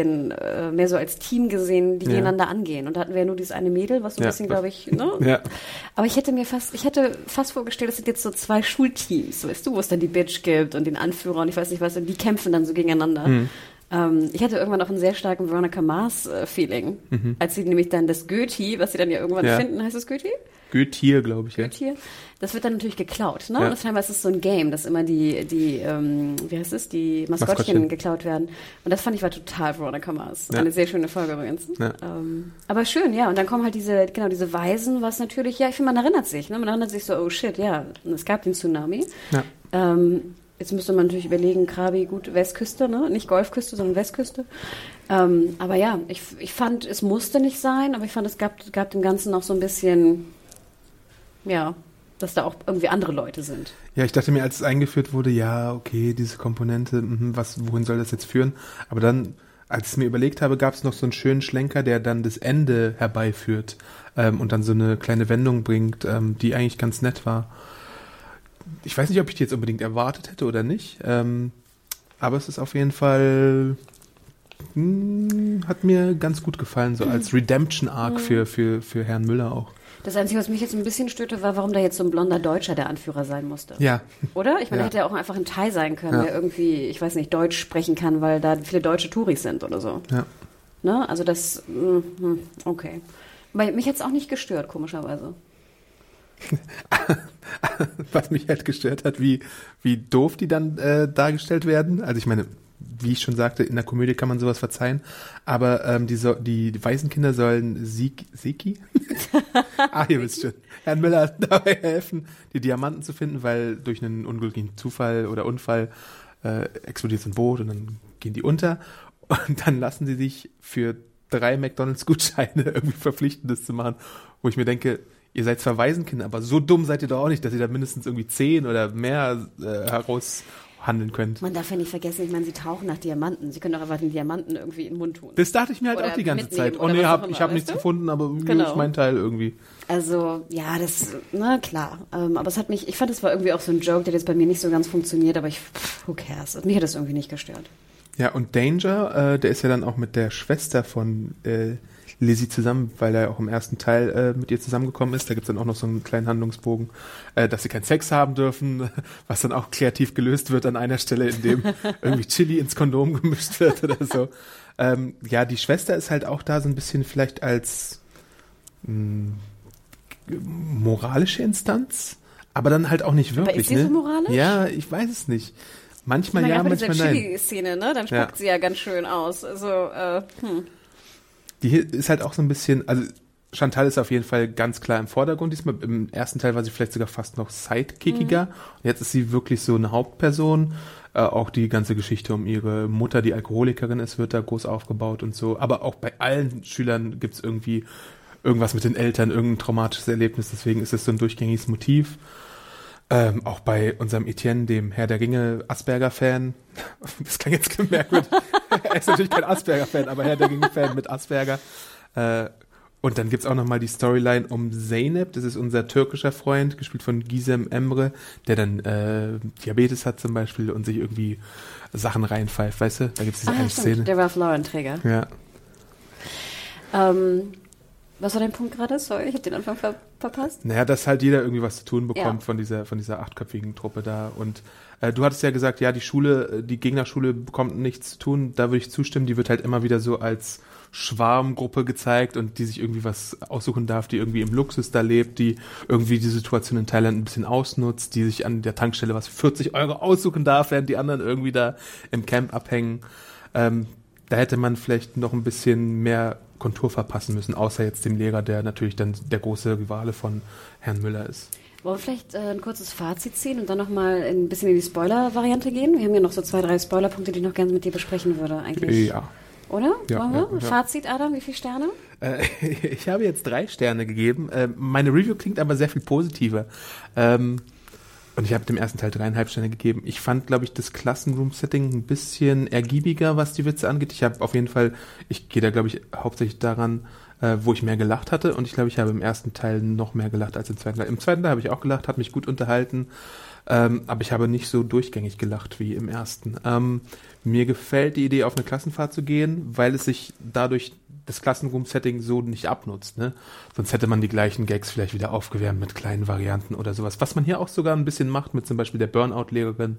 äh, mehr so als Team gesehen, die Ja. gegeneinander angehen. Und da hatten wir ja nur dieses eine Mädel, was so ein Ja. bisschen, glaube ich, [laughs] ne? Ja. Aber ich hätte mir fast, ich hätte fast vorgestellt, es sind jetzt so zwei Schulteams, weißt du, wo es dann die Bitch gibt und den Anführer und ich weiß nicht was, und die kämpfen dann so gegeneinander. Mhm. Ähm, ich hatte irgendwann auch einen sehr starken Veronica Mars-Feeling, als sie nämlich dann das Goethe, was sie dann ja irgendwann Mhm. Ja. finden, heißt es Goethe? Goethe, glaube ich, ja. Das wird dann natürlich geklaut, ne? Ja. Und das scheinbar ist es so ein Game, dass immer die, die, ähm, wie heißt es, die Maskottchen, Maskottchen. geklaut werden. Und das fand ich war total Veronica Mars. Ja. Eine sehr schöne Folge übrigens. Ja. Ähm, aber schön, ja. Und dann kommen halt diese, genau, diese Weisen, was natürlich, ja, ich finde, man erinnert sich, ne? Man erinnert sich so, oh shit, ja, es gab den Tsunami. Ja. Ähm, jetzt müsste man natürlich überlegen, Krabi, gut, Westküste, ne? Nicht Golfküste, sondern Westküste. Ähm, aber ja, ich, ich fand, es musste nicht sein, aber ich fand, es gab, gab dem Ganzen noch so ein bisschen, ja, dass da auch irgendwie andere Leute sind. Ja, ich dachte mir, als es eingeführt wurde, ja, okay, diese Komponente, mhm, was, wohin soll das jetzt führen? Aber dann, als ich es mir überlegt habe, gab es noch so einen schönen Schlenker, der dann das Ende herbeiführt ähm, und dann so eine kleine Wendung bringt, ähm, die eigentlich ganz nett war. Ich weiß nicht, ob ich die jetzt unbedingt erwartet hätte oder nicht, ähm, aber es ist auf jeden Fall hm, hat mir ganz gut gefallen, so als [laughs] Redemption Arc für, für, für Herrn Müller auch. Das Einzige, was mich jetzt ein bisschen störte, war, warum da jetzt so ein blonder Deutscher der Anführer sein musste. Ja, Oder? Ich meine, Ja. hätte ja auch einfach ein Thai sein können, Ja. der irgendwie, ich weiß nicht, Deutsch sprechen kann, weil da viele deutsche Touris sind oder so. ja. Ne? Also das, mm, hm, okay. Weil mich hat es auch nicht gestört, komischerweise. [laughs] was mich halt gestört hat, wie, wie doof die dann äh, dargestellt werden. Also ich meine, wie ich schon sagte, in der Komödie kann man sowas verzeihen, aber ähm, die, so, die, Waisenkinder sollen Sieg, Seki? [laughs] ah, ihr wisst schon. Herrn Müller dabei helfen, die Diamanten zu finden, weil durch einen unglücklichen Zufall oder Unfall äh, explodiert so ein Boot und dann gehen die unter und dann lassen sie sich für drei McDonalds-Gutscheine [laughs] irgendwie verpflichten, das zu machen, wo ich mir denke, ihr seid zwar Waisenkinder, aber so dumm seid ihr doch auch nicht, dass ihr da mindestens irgendwie zehn oder mehr äh, heraushandeln könnt. Man darf ja nicht vergessen, ich meine, sie tauchen nach Diamanten. Sie können doch einfach den Diamanten irgendwie in den Mund tun. Das dachte ich mir halt Oder auch die ganze Zeit. Oh nee, hab, ich habe nichts du? gefunden, aber irgendwie Genau. ist mein Teil irgendwie. Also, ja, das, na klar. Ähm, aber es hat mich, ich fand, es war irgendwie auch so ein Joke, der jetzt bei mir nicht so ganz funktioniert, aber ich, pff, who cares? Mich hat das irgendwie nicht gestört. Ja, und Danger, äh, der ist ja dann auch mit der Schwester von äh, Lizzie zusammen, weil er auch im ersten Teil äh, mit ihr zusammengekommen ist. Da gibt's dann auch noch so einen kleinen Handlungsbogen, äh, dass sie keinen Sex haben dürfen, [laughs] was dann auch kreativ gelöst wird an einer Stelle, in dem [laughs] irgendwie Chili ins Kondom gemischt wird oder so. Ähm, ja, die Schwester ist halt auch da so ein bisschen vielleicht als mh, moralische Instanz, aber dann halt auch nicht wirklich. ist sie ne? so moralisch? Ja, ich weiß es nicht. Manchmal meine, ja, manchmal nein. Chili-Szene, ne? Dann spuckt Ja. sie ja ganz schön aus. Also, äh, hm. Die ist halt auch so ein bisschen, also Chantal ist auf jeden Fall ganz klar im Vordergrund diesmal. Im ersten Teil war sie vielleicht sogar fast noch sidekickiger. Und jetzt ist sie wirklich so eine Hauptperson. Äh, auch die ganze Geschichte um ihre Mutter, die Alkoholikerin ist, wird da groß aufgebaut und so. Aber auch bei allen Schülern gibt's irgendwie irgendwas mit den Eltern, irgendein traumatisches Erlebnis. Deswegen ist es so ein durchgängiges Motiv. Ähm, auch bei unserem Etienne, dem Herr der Ringe Asperger-Fan. [laughs] Das klang jetzt merkwürdig. [laughs] er ist natürlich kein Asperger-Fan, aber Herr der Ringe-Fan mit Asperger. Äh, und dann gibt's auch nochmal die Storyline um Zeynep, das ist unser türkischer Freund, gespielt von Gizem Emre, der dann äh, Diabetes hat zum Beispiel und sich irgendwie Sachen reinpfeift, weißt du? Da gibt's diese Ah, eine stimmt. Szene. Der Ralph Lauren-Träger. Ja. Ähm, was war dein Punkt gerade? Sorry, ich habe den Anfang ver verpasst. Naja, dass halt jeder irgendwie was zu tun bekommt Ja. von dieser von dieser achtköpfigen Truppe da. Und äh, du hattest ja gesagt, ja, die Schule, äh, die Gegnerschule bekommt nichts zu tun. Da würde ich zustimmen. Die wird halt immer wieder so als Schwarmgruppe gezeigt und die sich irgendwie was aussuchen darf, die irgendwie im Luxus da lebt, die irgendwie die Situation in Thailand ein bisschen ausnutzt, die sich an der Tankstelle was für 40 Euro aussuchen darf, während die anderen irgendwie da im Camp abhängen. Ähm, da hätte man vielleicht noch ein bisschen mehr Kontur verpassen müssen, außer jetzt dem Lehrer, der natürlich dann der große Rivale von Herrn Müller ist. Wollen wir vielleicht äh, ein kurzes Fazit ziehen und dann nochmal ein bisschen in die Spoiler-Variante gehen? Wir haben ja noch so zwei, drei Spoilerpunkte, die ich noch gerne mit dir besprechen würde eigentlich. Ja. Oder? Ja, Wollen wir? ja, ja. Fazit, Adam, wie viele Sterne? Äh, [laughs] ich habe jetzt drei Sterne gegeben. Äh, meine Review klingt aber sehr viel positiver. Ähm, und ich habe dem ersten Teil dreieinhalb Sterne gegeben. Ich fand, glaube ich, das Klassenroom-Setting ein bisschen ergiebiger, was die Witze angeht. Ich habe auf jeden Fall, ich gehe da, glaube ich, hauptsächlich daran, äh, wo ich mehr gelacht hatte. Und ich glaube, ich habe im ersten Teil noch mehr gelacht als im zweiten Teil. Im zweiten Teil habe ich auch gelacht, hat mich gut unterhalten. Ähm, aber ich habe nicht so durchgängig gelacht wie im ersten. Ähm, mir gefällt die Idee, auf eine Klassenfahrt zu gehen, weil es sich dadurch das Klassenroom-Setting so nicht abnutzt. Ne? Sonst hätte man die gleichen Gags vielleicht wieder aufgewärmt mit kleinen Varianten oder sowas. Was man hier auch sogar ein bisschen macht mit zum Beispiel der Burnout-Lehrerin.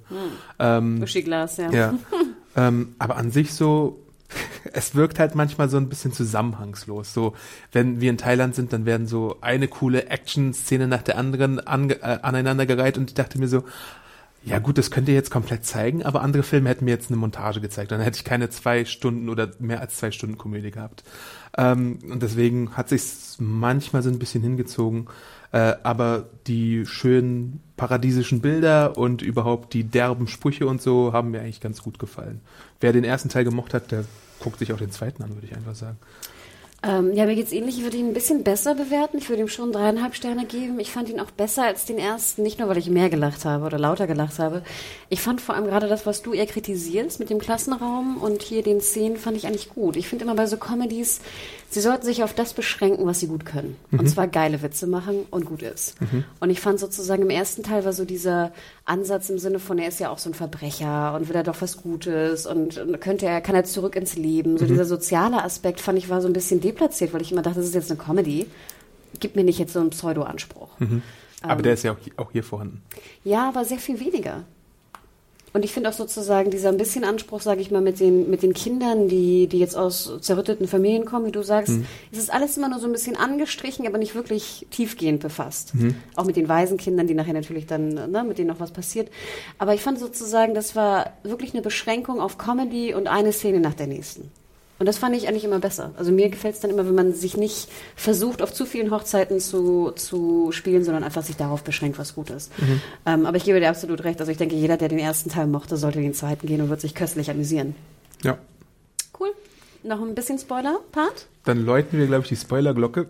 Ähm, Buschiglas, ja. ja. [laughs] ähm, aber an sich so, [laughs] es wirkt halt manchmal so ein bisschen zusammenhangslos. So, wenn wir in Thailand sind, dann werden so eine coole Action-Szene nach der anderen ange äh, aneinandergereiht und ich dachte mir so, ja gut, das könnt ihr jetzt komplett zeigen, aber andere Filme hätten mir jetzt eine Montage gezeigt. Dann hätte ich keine zwei Stunden oder mehr als zwei Stunden Komödie gehabt. Ähm, und deswegen hat sich's manchmal so ein bisschen hingezogen. Äh, aber die schönen paradiesischen Bilder und überhaupt die derben Sprüche und so haben mir eigentlich ganz gut gefallen. Wer den ersten Teil gemocht hat, der guckt sich auch den zweiten an, würde ich einfach sagen. Ähm, ja, mir geht's ähnlich. Ich würde ihn ein bisschen besser bewerten. Ich würde ihm schon dreieinhalb Sterne geben. Ich fand ihn auch besser als den ersten. Nicht nur, weil ich mehr gelacht habe oder lauter gelacht habe. Ich fand vor allem gerade das, was du eher kritisierst mit dem Klassenraum und hier den Szenen, fand ich eigentlich gut. Ich finde immer bei so Comedies, sie sollten sich auf das beschränken, was sie gut können. Und zwar geile Witze machen und gut ist. Und ich fand sozusagen im ersten Teil war so dieser Ansatz im Sinne von, er ist ja auch so ein Verbrecher und will er doch was Gutes und, und könnte er, kann er zurück ins Leben. So dieser soziale Aspekt fand ich war so ein bisschen deplatziert, weil ich immer dachte, das ist jetzt eine Comedy. Gib mir nicht jetzt so einen Pseudo-Anspruch. Aber der ist ja auch hier, auch hier vorhanden. Ja, aber sehr viel weniger. Und ich finde auch sozusagen dieser ein bisschen Anspruch, sage ich mal, mit den, mit den Kindern, die, die jetzt aus zerrütteten Familien kommen, wie du sagst, es ist alles immer nur so ein bisschen angestrichen, aber nicht wirklich tiefgehend befasst. Auch mit den Waisenkindern, die nachher natürlich dann, ne, mit denen noch was passiert. Aber ich fand sozusagen, das war wirklich eine Beschränkung auf Comedy und eine Szene nach der nächsten. Und das fand ich eigentlich immer besser. Also mir gefällt es dann immer, wenn man sich nicht versucht, auf zu vielen Hochzeiten zu, zu spielen, sondern einfach sich darauf beschränkt, was gut ist. Ähm, aber ich gebe dir absolut recht. Also ich denke, jeder, der den ersten Teil mochte, sollte den zweiten gehen und wird sich köstlich amüsieren. Ja. Cool. Noch ein bisschen Spoiler-Part? Dann läuten wir, glaube ich, die Spoilerglocke.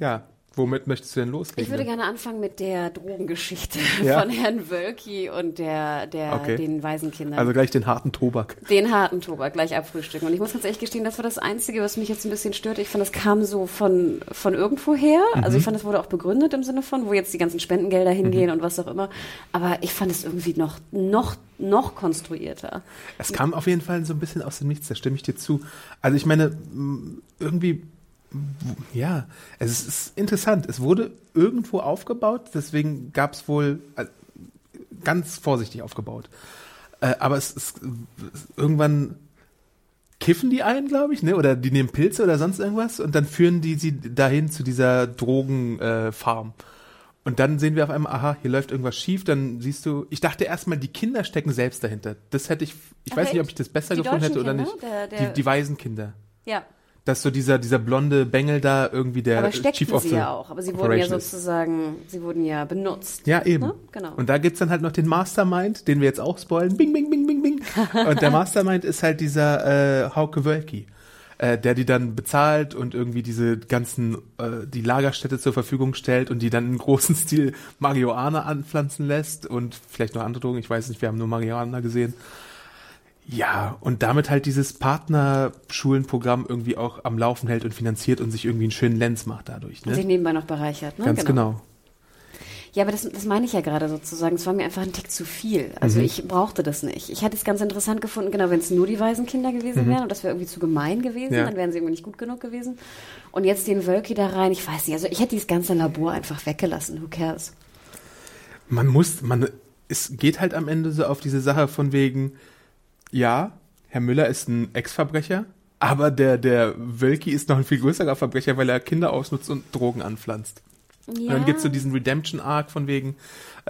ja, womit möchtest du denn loslegen? Ich würde gerne anfangen mit der Drogengeschichte [laughs] Ja. von Herrn Wölki und der, der, Okay. den Waisenkindern. also gleich den harten Tobak. Den harten Tobak gleich abfrühstücken. Und ich muss ganz ehrlich gestehen, das war das Einzige, was mich jetzt ein bisschen stört. Ich fand, das kam so von, von irgendwo her. Also ich fand, das wurde auch begründet im Sinne von, wo jetzt die ganzen Spendengelder hingehen und was auch immer. Aber ich fand es irgendwie noch, noch, noch konstruierter. Es kam auf jeden Fall so ein bisschen aus dem Nichts, da stimme ich dir zu. Also ich meine, irgendwie, ja, es ist, interessant. Es wurde irgendwo aufgebaut, deswegen gab es wohl äh, ganz vorsichtig aufgebaut. Äh, aber es ist irgendwann kiffen die ein, glaube ich, ne? Oder die nehmen Pilze oder sonst irgendwas und dann führen die sie dahin zu dieser Drogenfarm. Äh. Und dann sehen wir auf einmal, aha, hier läuft irgendwas schief, dann siehst du, ich dachte erstmal, die Kinder stecken selbst dahinter. Das hätte ich, ich Aber weiß nicht, ob ich das besser Die gefunden hätte oder Kinder? nicht. Der- der- die, die Waisenkinder. Ja, Dass so dieser, dieser blonde Bengel da irgendwie der aber Chief steckten of sie ja auch. Aber sie wurden ja sozusagen, sie wurden ja benutzt. Ja, eben. Ne? Genau. Und da gibt's dann halt noch den Mastermind, den wir jetzt auch spoilen. Bing, bing, bing, bing, bing. [laughs] Und der Mastermind ist halt dieser äh, Hauke Wölki, äh, der die dann bezahlt und irgendwie diese ganzen, äh, die Lagerstätte zur Verfügung stellt und die dann im großen [laughs] Stil Marihuana anpflanzen lässt und vielleicht noch andere Drogen. Ich weiß nicht, wir haben nur Marihuana gesehen. Ja, und damit halt dieses Partnerschulenprogramm irgendwie auch am Laufen hält und finanziert und sich irgendwie einen schönen Lenz macht dadurch. Und sich Ne? nebenbei noch bereichert. Ne? Ganz genau. Ja, aber das, das meine ich ja gerade sozusagen. Es war mir einfach ein Tick zu viel. Also Mhm. ich brauchte das nicht. Ich hatte es ganz interessant gefunden, genau, wenn es nur die Waisenkinder gewesen wären und das wäre irgendwie zu gemein gewesen, Mhm. Ja. dann wären sie irgendwie nicht gut genug gewesen. Und jetzt den Wölki da rein, ich weiß nicht, also ich hätte dieses ganze Labor einfach weggelassen. Who cares? man muss, man, es geht halt am Ende so auf diese Sache von wegen, ja, Herr Müller ist ein Ex-Verbrecher, aber der, der Wölki ist noch ein viel größerer Verbrecher, weil er Kinder ausnutzt und Drogen anpflanzt. Und dann gibt's so diesen Redemption-Arc von wegen,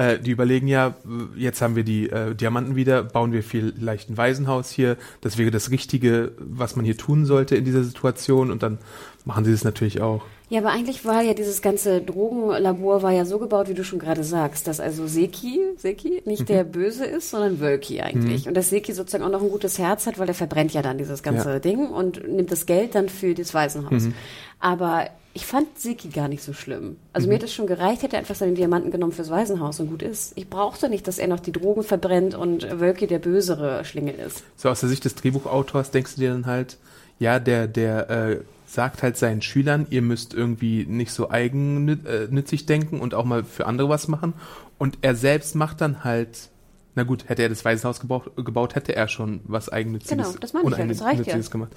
äh, die überlegen ja, jetzt haben wir die äh, Diamanten wieder, bauen wir vielleicht ein Waisenhaus hier, das wäre das Richtige, was man hier tun sollte in dieser Situation und dann machen sie das natürlich auch. Ja, aber eigentlich war ja dieses ganze Drogenlabor war ja so gebaut, wie du schon gerade sagst, dass also Seki, Seki nicht der Mhm. Böse ist, sondern Wölki eigentlich. Und dass Seki sozusagen auch noch ein gutes Herz hat, weil er verbrennt ja dann dieses ganze Ja. Ding und nimmt das Geld dann für das Waisenhaus. Mhm. Aber ich fand Seki gar nicht so schlimm. Also Mhm. mir hätte es schon gereicht, hätte er einfach seine Diamanten genommen fürs Waisenhaus und gut ist. Ich brauchte nicht, dass er noch die Drogen verbrennt und Wölki der bösere Schlingel ist. So aus der Sicht des Drehbuchautors denkst du dir dann halt, ja, der, der äh, sagt halt seinen Schülern, ihr müsst irgendwie nicht so eigennützig denken und auch mal für andere was machen. Und er selbst macht dann halt, na gut, hätte er das Waisenhaus gebaut, gebaut hätte er schon was Eigennütziges, Genau, das meine ich ja, das reicht ja. Gemacht.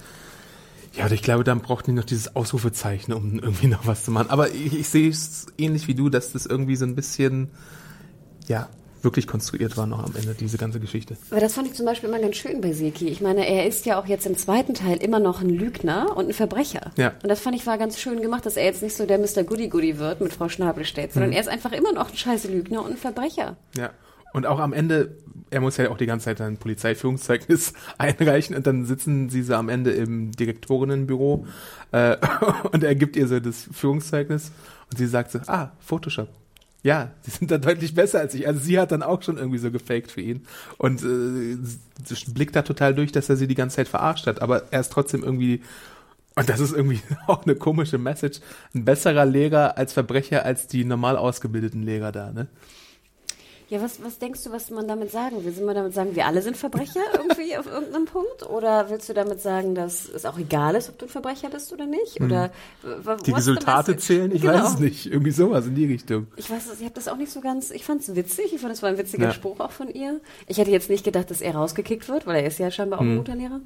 Ja, und ich glaube, dann braucht die noch dieses Ausrufezeichen, um irgendwie noch was zu machen. Aber ich, ich sehe es ähnlich wie du, dass das irgendwie so ein bisschen, ja, wirklich konstruiert war noch am Ende, diese ganze Geschichte. Aber das fand ich zum Beispiel immer ganz schön bei Seki. Ich meine, er ist ja auch jetzt im zweiten Teil immer noch ein Lügner und ein Verbrecher. Ja. Und das fand ich war ganz schön gemacht, dass er jetzt nicht so der Mr. Goody Goody wird mit Frau Schnabelstedt, sondern Mhm. er ist einfach immer noch ein scheiße Lügner und ein Verbrecher. Ja. Und auch am Ende, er muss ja auch die ganze Zeit ein Polizeiführungszeugnis [laughs] einreichen und dann sitzen sie so am Ende im Direktorinnenbüro äh, [laughs] und er gibt ihr so das Führungszeugnis und sie sagt so, ah, Photoshop. Ja, sie sind da deutlich besser als ich. Also sie hat dann auch schon irgendwie so gefaked für ihn und äh, blickt da total durch, dass er sie die ganze Zeit verarscht hat, aber er ist trotzdem irgendwie und das ist irgendwie [laughs] auch eine komische Message. Ein besserer Lehrer als Verbrecher als die normal ausgebildeten Lehrer da, ne? Ja, was, was denkst du, was man damit sagen will? Sind wir damit sagen, wir alle sind Verbrecher [laughs] irgendwie auf irgendeinem Punkt? Oder willst du damit sagen, dass es auch egal ist, ob du ein Verbrecher bist oder nicht? Oder w- Die Resultate zählen, ich Genau. weiß es nicht. Irgendwie sowas in die Richtung. Ich weiß es, ich habe das auch nicht so ganz, ich fand es witzig, ich fand es war ein witziger Ja. Spruch auch von ihr. Ich hätte jetzt nicht gedacht, dass er rausgekickt wird, weil er ist ja scheinbar auch ein guter Lehrer.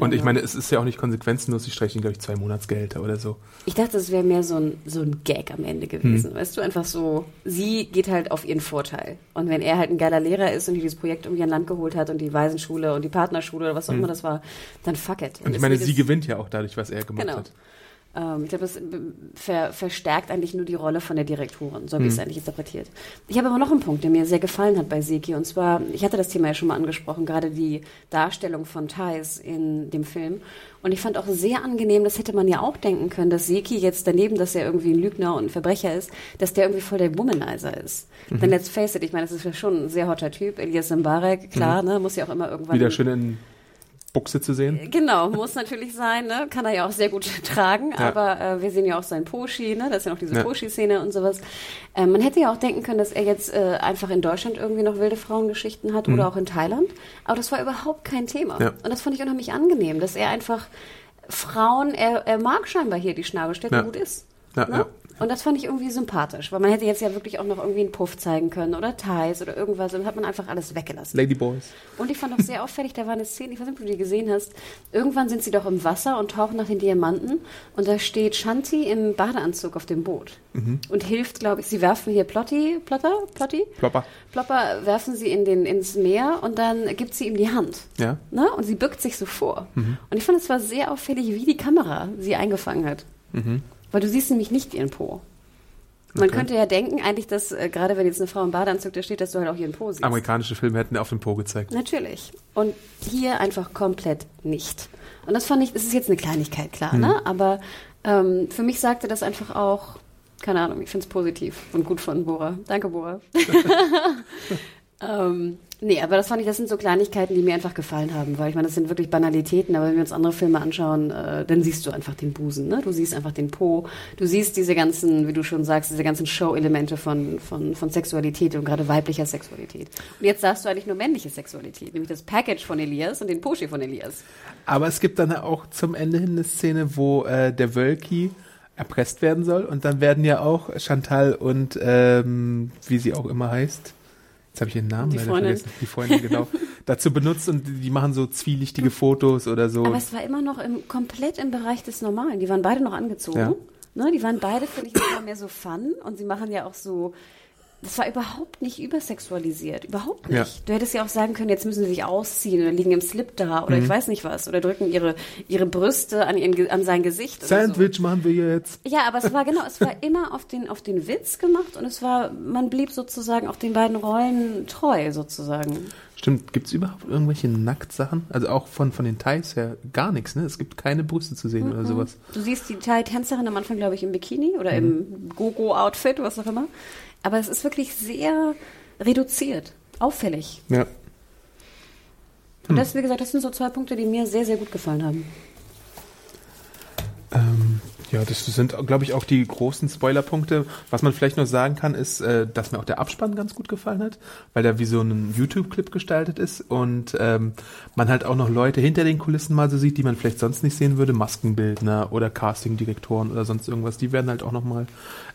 Und ich know. meine, es ist ja auch nicht konsequenzenlos, sie streichen, glaube ich, zwei Monatsgehälter oder so. Ich dachte, es wäre mehr so ein, so ein Gag am Ende gewesen. Hm. Weißt du, einfach so, sie geht halt auf ihren Vorteil. Und wenn er halt ein geiler Lehrer ist und die dieses Projekt irgendwie an Land geholt hat und die Waisenschule und die Partnerschule oder was auch immer das war, dann fuck it. Hm. Und ich meine, sie gewinnt ja auch dadurch, was er gemacht Genau. hat. Ich glaube, das b- ver verstärkt eigentlich nur die Rolle von der Direktorin, so habe ich es eigentlich interpretiert. Ich habe aber noch einen Punkt, der mir sehr gefallen hat bei Seki. Und zwar, ich hatte das Thema ja schon mal angesprochen, gerade die Darstellung von Thais in dem Film. Und ich fand auch sehr angenehm, das hätte man ja auch denken können, dass Seki jetzt daneben, dass er irgendwie ein Lügner und ein Verbrecher ist, dass der irgendwie voll der Womanizer ist. Denn let's face it, ich meine, das ist ja schon ein sehr hotter Typ. Elias Mbarek, klar, ne, muss ja auch immer irgendwann... Wieder schön in Buchse zu sehen. Genau, muss natürlich sein, ne? Kann er ja auch sehr gut [laughs] tragen, Ja. aber äh, wir sehen ja auch seinen Poschi, ne? Das ist ja noch diese Ja. Poschi-Szene und sowas. Ähm, man hätte ja auch denken können, dass er jetzt äh, einfach in Deutschland irgendwie noch wilde Frauengeschichten hat oder auch in Thailand. Aber das war überhaupt kein Thema. Mhm. Ja. Und das fand ich unheimlich angenehm, dass er einfach Frauen, er, er mag scheinbar hier die Schnabelstädte Ja. gut ist. Ja, ne? ja. Und das fand ich irgendwie sympathisch, weil man hätte jetzt ja wirklich auch noch irgendwie einen Puff zeigen können oder Thais oder irgendwas. Und hat man einfach alles weggelassen. Ladyboys. Und ich fand auch sehr auffällig, da war eine Szene, ich weiß nicht, ob du die gesehen hast. Irgendwann sind sie doch im Wasser und tauchen nach den Diamanten und da steht Shanti im Badeanzug auf dem Boot und hilft, glaube ich, sie werfen hier Plotti, Plotter, Plotti? Plopper. Plopper werfen sie in den, ins Meer und dann gibt sie ihm die Hand. Ja. Ne? Und sie bückt sich so vor. Und ich fand, es war sehr auffällig, wie die Kamera sie eingefangen hat. Weil du siehst nämlich nicht ihren Po. Man könnte ja denken, eigentlich, dass äh, gerade wenn jetzt eine Frau im Badeanzug da steht, dass du halt auch ihren Po siehst. Amerikanische Filme hätten auf den Po gezeigt. Natürlich. Und hier einfach komplett nicht. Und das fand ich, es ist jetzt eine Kleinigkeit, klar, ne? Aber ähm, für mich sagte das einfach auch, keine Ahnung, ich finde es positiv und gut von Bora. Danke, Bora. [laughs] [laughs] ähm, nee, aber das fand ich, das sind so Kleinigkeiten, die mir einfach gefallen haben, weil ich meine, das sind wirklich Banalitäten, aber wenn wir uns andere Filme anschauen, äh, dann siehst du einfach den Busen, ne? Du siehst einfach den Po, du siehst diese ganzen, wie du schon sagst, diese ganzen Show-Elemente von, von, von Sexualität und gerade weiblicher Sexualität. Und jetzt sagst du eigentlich nur männliche Sexualität, nämlich das Package von Elias und den Poschi von Elias. Aber es gibt dann auch zum Ende hin eine Szene, wo äh, der Wölki erpresst werden soll und dann werden ja auch Chantal und ähm, wie sie auch immer heißt, jetzt habe ich ihren Namen Die leider Freundin. vergessen, die Freundin genau, [laughs] dazu benutzt und die machen so zwielichtige Fotos oder so. Aber es war immer noch im, komplett im Bereich des Normalen. Die waren beide noch angezogen. Ja. Ne, die waren beide, finde ich, immer mehr so fun. Und sie machen ja auch so. Das war überhaupt nicht übersexualisiert. Überhaupt nicht. Ja. Du hättest ja auch sagen können, jetzt müssen sie sich ausziehen oder liegen im Slip da oder Mhm. ich weiß nicht was. Oder drücken ihre, ihre Brüste an, ihren, an sein Gesicht. Oder so. Sandwich machen wir jetzt. Ja, aber es war genau, es war [laughs] immer auf den, auf den Witz gemacht und es war, man blieb sozusagen auch den beiden Rollen treu, sozusagen. Stimmt, gibt's überhaupt irgendwelche Nacktsachen? Also auch von, von den Thais her gar nichts, ne? Es gibt keine Brüste zu sehen oder sowas. Du siehst die Thai-Tänzerin am Anfang, glaube ich, im Bikini oder Mhm. im Go-Go-Outfit, was auch immer. Aber es ist wirklich sehr reduziert, auffällig. Ja. Und Hm. das, wie gesagt, das sind so zwei Punkte, die mir sehr, sehr gut gefallen haben. Ja, das sind, glaube ich, auch die großen Spoilerpunkte. Was man vielleicht noch sagen kann, ist, äh, dass mir auch der Abspann ganz gut gefallen hat, weil der wie so ein YouTube-Clip gestaltet ist und ähm, man halt auch noch Leute hinter den Kulissen mal so sieht, die man vielleicht sonst nicht sehen würde, Maskenbildner oder Castingdirektoren oder sonst irgendwas. Die werden halt auch noch mal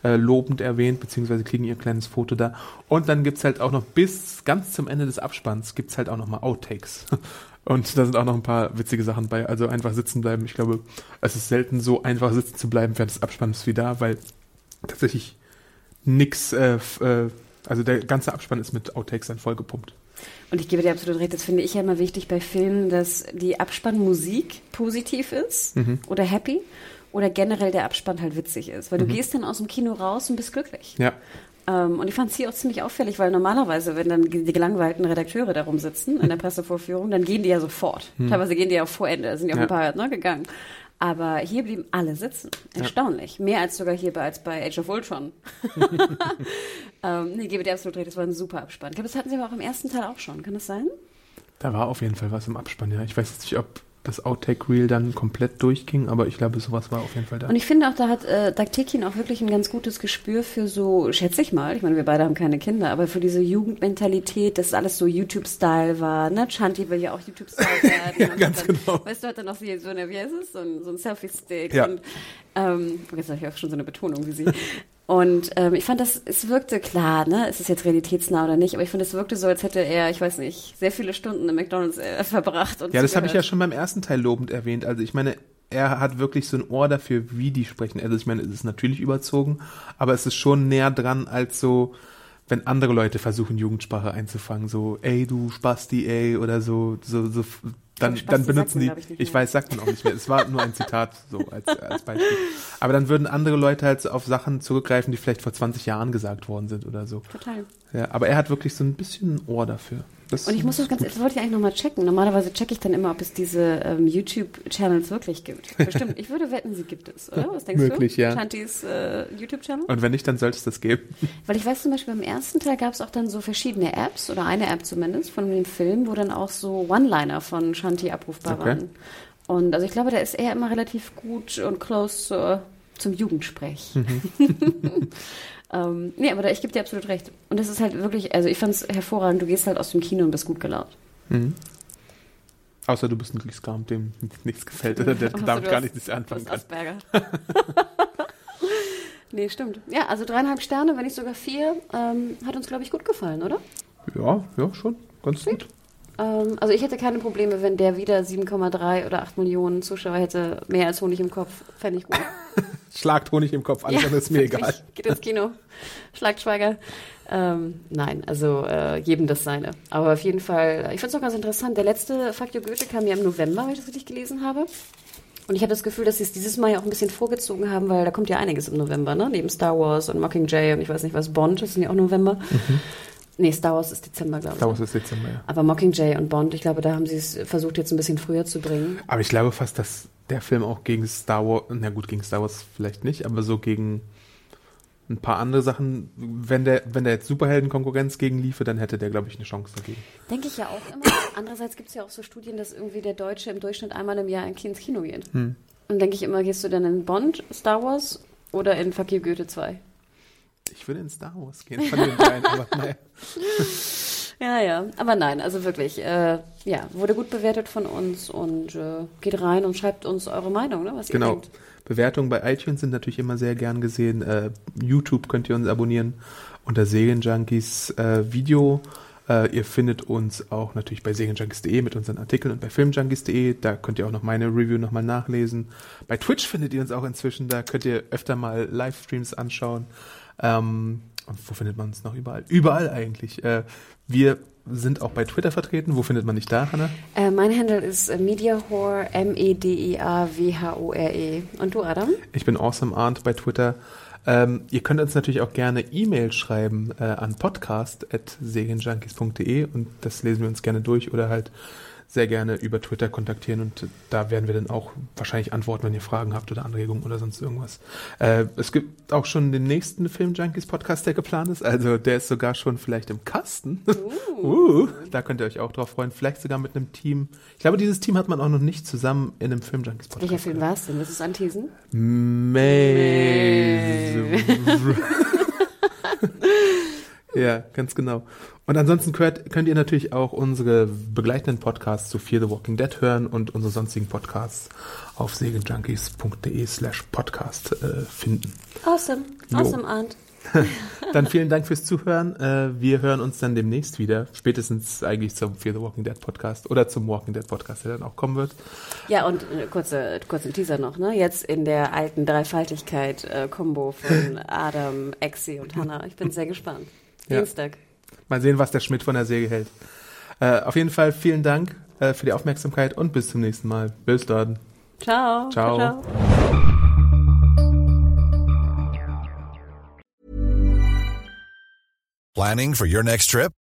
äh, lobend erwähnt, beziehungsweise kriegen ihr kleines Foto da. Und dann gibt's halt auch noch bis ganz zum Ende des Abspanns gibt's halt auch noch mal Outtakes. Und da sind auch noch ein paar witzige Sachen bei. Also einfach sitzen bleiben. Ich glaube, es ist selten so einfach sitzen zu bleiben während des Abspanns wie da, weil tatsächlich nix, äh, äh, also der ganze Abspann ist mit Outtakes dann vollgepumpt. Und ich gebe dir absolut recht, das finde ich ja immer wichtig bei Filmen, dass die Abspannmusik positiv ist Mhm. oder happy oder generell der Abspann halt witzig ist. Weil du gehst dann aus dem Kino raus und bist glücklich. Ja. Ähm, und ich fand es hier auch ziemlich auffällig, weil normalerweise, wenn dann die gelangweilten Redakteure da rumsitzen in der Pressevorführung, dann gehen die ja sofort. Teilweise gehen die ja auch vor Ende, da sind ja auch Ja. ein paar ne, gegangen. Aber hier blieben alle sitzen. Erstaunlich. Mehr als sogar hier bei, als bei Age of Ultron. [laughs] ähm, nee, gebe dir absolut recht, das war ein super Abspann. Ich glaube, das hatten sie aber auch im ersten Teil auch schon. Kann das sein? Da war auf jeden Fall was im Abspann, ja. Ich weiß jetzt nicht, ob das Outtake-Reel dann komplett durchging, aber ich glaube, sowas war auf jeden Fall da. Und ich finde auch, da hat äh, Daktekin auch wirklich ein ganz gutes Gespür für so, schätze ich mal, ich meine, wir beide haben keine Kinder, aber für diese Jugendmentalität, dass alles so YouTube-Style war, ne? Chanti will ja auch YouTube-Style [laughs] werden. Ja, ganz dann, genau. Weißt du, hat dann noch so, so eine, wie heißt es, so ein, so ein Selfie-Stick Ja. und ähm, jetzt habe ich auch schon so eine Betonung wie sie. [laughs] Und ähm, ich fand das, es wirkte klar, ne, ist es jetzt realitätsnah oder nicht, aber ich fand, es wirkte so, als hätte er, ich weiß nicht, sehr viele Stunden im McDonalds äh, verbracht. Und Ja, das habe ich ja schon beim ersten Teil lobend erwähnt. Also ich meine, er hat wirklich so ein Ohr dafür, wie die sprechen. Also ich meine, es ist natürlich überzogen, aber es ist schon näher dran als so, wenn andere Leute versuchen, Jugendsprache einzufangen. So, ey, du Spasti, ey, oder so, so, so dann, Spasti dann benutzen die, ich, ich weiß, sagt man auch nicht mehr. Es war nur ein Zitat, [laughs] so als, als Beispiel. Aber dann würden andere Leute halt auf Sachen zurückgreifen, die vielleicht vor 20 Jahren gesagt worden sind oder so. Total. Ja, aber er hat wirklich so ein bisschen ein Ohr dafür. Das Und ich muss das ganz, das wollte ich eigentlich nochmal checken. Normalerweise checke ich dann immer, ob es diese ähm, YouTube-Channels wirklich gibt. [laughs] Bestimmt. Ich würde wetten, sie gibt es, oder? Was denkst Möglich, du? ja. Chantis äh, YouTube-Channel? Und wenn nicht, dann sollte es das geben. [laughs] Weil ich weiß zum Beispiel, beim ersten Teil gab es auch dann so verschiedene Apps, oder eine App zumindest, von dem Film, wo dann auch so One-Liner von Shanti abrufbar Okay. waren. Und also ich glaube, da ist er immer relativ gut und close zur, zum Jugendsprech. [laughs] ähm, nee, aber da, ich gebe dir absolut recht. Und das ist halt wirklich, also ich fand es hervorragend, du gehst halt aus dem Kino und bist gut gelaunt. Mhm. Außer du bist ein Glückskram, dem [laughs] nichts gefällt oder der damit gar hast- nichts du anfangen kann. Asperger. [laughs] nee, stimmt. Ja, also dreieinhalb Sterne, wenn nicht sogar vier, ähm, hat uns, glaube ich, gut gefallen, oder? Ja, ja, schon. Ganz gut. Ähm, also ich hätte keine Probleme, wenn der wieder 7,3 oder 8 Millionen Zuschauer hätte, mehr als Honig im Kopf. Fände ich gut. [laughs] Schlagt Honig im Kopf, alles andere ist mir egal. Geht ins Kino. Schlagt Schweiger. Ähm, nein, also äh, jedem das seine. Aber auf jeden Fall, ich finde es auch ganz interessant. Der letzte You Goethe kam ja im November, wenn ich das richtig gelesen habe. Und ich habe das Gefühl, dass sie es dieses Mal ja auch ein bisschen vorgezogen haben, weil da kommt ja einiges im November, ne? Neben Star Wars und Mockingjay und ich weiß nicht was, Bond, das sind ja auch November. Mhm. Nee, Star Wars ist Dezember, glaube ich. Star Wars ist Dezember, ja. Aber Mockingjay und Bond, ich glaube, da haben sie es versucht, jetzt ein bisschen früher zu bringen. Aber ich glaube fast, dass der Film auch gegen Star Wars, na gut, gegen Star Wars vielleicht nicht, aber so gegen ein paar andere Sachen, wenn der, wenn der jetzt Superhelden-Konkurrenz gegen liefe, dann hätte der, glaube ich, eine Chance dagegen. Denke ich ja auch immer. Andererseits gibt es ja auch so Studien, dass irgendwie der Deutsche im Durchschnitt einmal im Jahr ins Kino geht. Hm. Und denke ich immer, gehst du dann in Bond, Star Wars oder in Fakir Goethe 2? Ich würde in Star Wars gehen von den beiden, aber naja. [laughs] Ja, ja, aber nein, also wirklich, äh, ja, wurde gut bewertet von uns und äh, geht rein und schreibt uns eure Meinung, ne, was genau. ihr denkt. Bewertungen bei iTunes sind natürlich immer sehr gern gesehen. Äh, YouTube könnt ihr uns abonnieren unter Serienjunkies äh, Video. Äh, ihr findet uns auch natürlich bei serienjunkies.de mit unseren Artikeln und bei filmjunkies.de. Da könnt ihr auch noch meine Review nochmal nachlesen. Bei Twitch findet ihr uns auch inzwischen. Da könnt ihr öfter mal Livestreams anschauen. Ähm, wo findet man uns noch überall? Überall eigentlich. Äh, wir sind auch bei Twitter vertreten. Wo findet man dich da, Hanna? Äh, mein Handle ist äh, Mediahore, M-E-D-I-A-W-H-O-R-E. -E. Und du, Adam? Ich bin Awesome Arndt bei Twitter. Ähm, ihr könnt uns natürlich auch gerne E-Mail schreiben äh, an podcast.serienjunkies.de und das lesen wir uns gerne durch oder halt sehr gerne über Twitter kontaktieren und da werden wir dann auch wahrscheinlich antworten, wenn ihr Fragen habt oder Anregungen oder sonst irgendwas. Äh, es gibt auch schon den nächsten Film Junkies Podcast, der geplant ist. Also der ist sogar schon vielleicht im Kasten. [laughs] Uh. uh, da könnt ihr euch auch drauf freuen. Vielleicht sogar mit einem Team. Ich glaube, dieses Team hat man auch noch nicht zusammen in einem Film Junkies Podcast. Welcher Film war es denn? Willst du es anteasen? Maze. [laughs] ja, ganz genau. Und ansonsten könnt, könnt ihr natürlich auch unsere begleitenden Podcasts zu Fear the Walking Dead hören und unsere sonstigen Podcasts auf segeljunkies.de slash podcast äh, finden. Awesome. Awesome, Arndt. [laughs] dann vielen Dank fürs Zuhören. Äh, wir hören uns dann demnächst wieder. Spätestens eigentlich zum Fear the Walking Dead Podcast oder zum Walking Dead Podcast, der dann auch kommen wird. Ja, und äh, kurze, kurzen Teaser noch, ne? Jetzt in der alten Dreifaltigkeit-Kombo äh, von [laughs] Adam, Exi und Hannah. Ich bin sehr gespannt. Dienstag. Ja. Mal sehen, was der Schmidt von der Säge hält. Äh, auf jeden Fall vielen Dank äh, für die Aufmerksamkeit und bis zum nächsten Mal. Bis dann. Ciao. Ciao. ciao, ciao. Planning for your next trip?